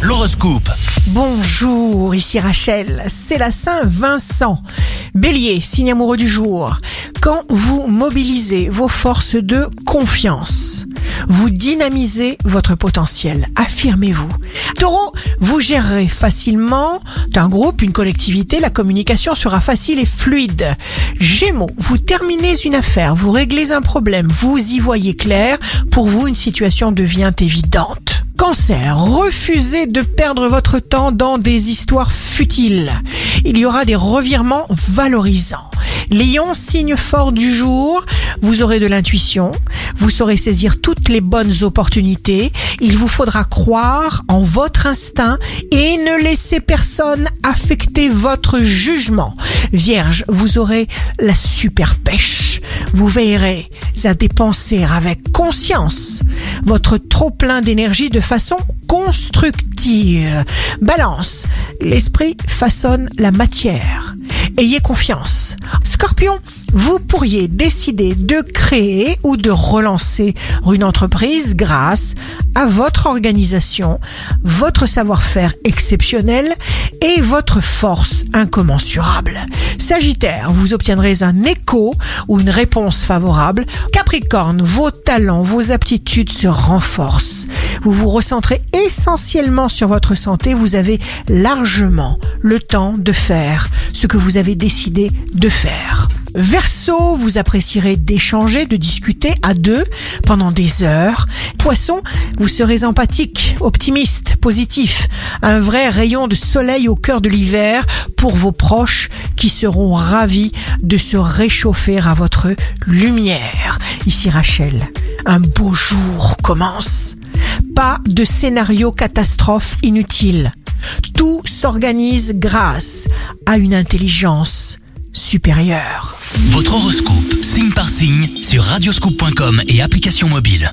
L'horoscope. Bonjour, ici Rachel, c'est la Saint-Vincent. Bélier, signe amoureux du jour. Quand vous mobilisez vos forces de confiance, vous dynamisez votre potentiel, affirmez-vous. Taureau, vous gérerez facilement d'un groupe, une collectivité, la communication sera facile et fluide. Gémeaux, vous terminez une affaire, vous réglez un problème, vous y voyez clair, pour vous une situation devient évidente. Cancer, refusez de perdre votre temps dans des histoires futiles. Il y aura des revirements valorisants. Lion, signe fort du jour, vous aurez de l'intuition, vous saurez saisir toutes les bonnes opportunités, il vous faudra croire en votre instinct et ne laissez personne affecter votre jugement. Vierge, vous aurez la super pêche, vous veillerez à dépenser avec conscience votre trop plein d'énergie de façon constructive. Balance, l'esprit façonne la matière. Ayez confiance. Scorpion, vous pourriez décider de créer ou de relancer une entreprise grâce à votre organisation, votre savoir-faire exceptionnel et votre force incommensurable. Sagittaire, vous obtiendrez un écho ou une réponse favorable. Capricorne, vos talents, vos aptitudes se renforcent. Vous vous recentrez essentiellement sur votre santé. Vous avez largement le temps de faire ce que vous avez décidé de faire. Verseau, vous apprécierez d'échanger, de discuter à deux pendant des heures. Poisson, vous serez empathique, optimiste, positif, un vrai rayon de soleil au cœur de l'hiver pour vos proches qui seront ravis de se réchauffer à votre lumière. Ici Rachel, un beau jour commence. Pas de scénario catastrophe inutile. Tout s'organise grâce à une intelligence supérieure. Votre horoscope, signe par signe, sur radioscoop.com et application mobile.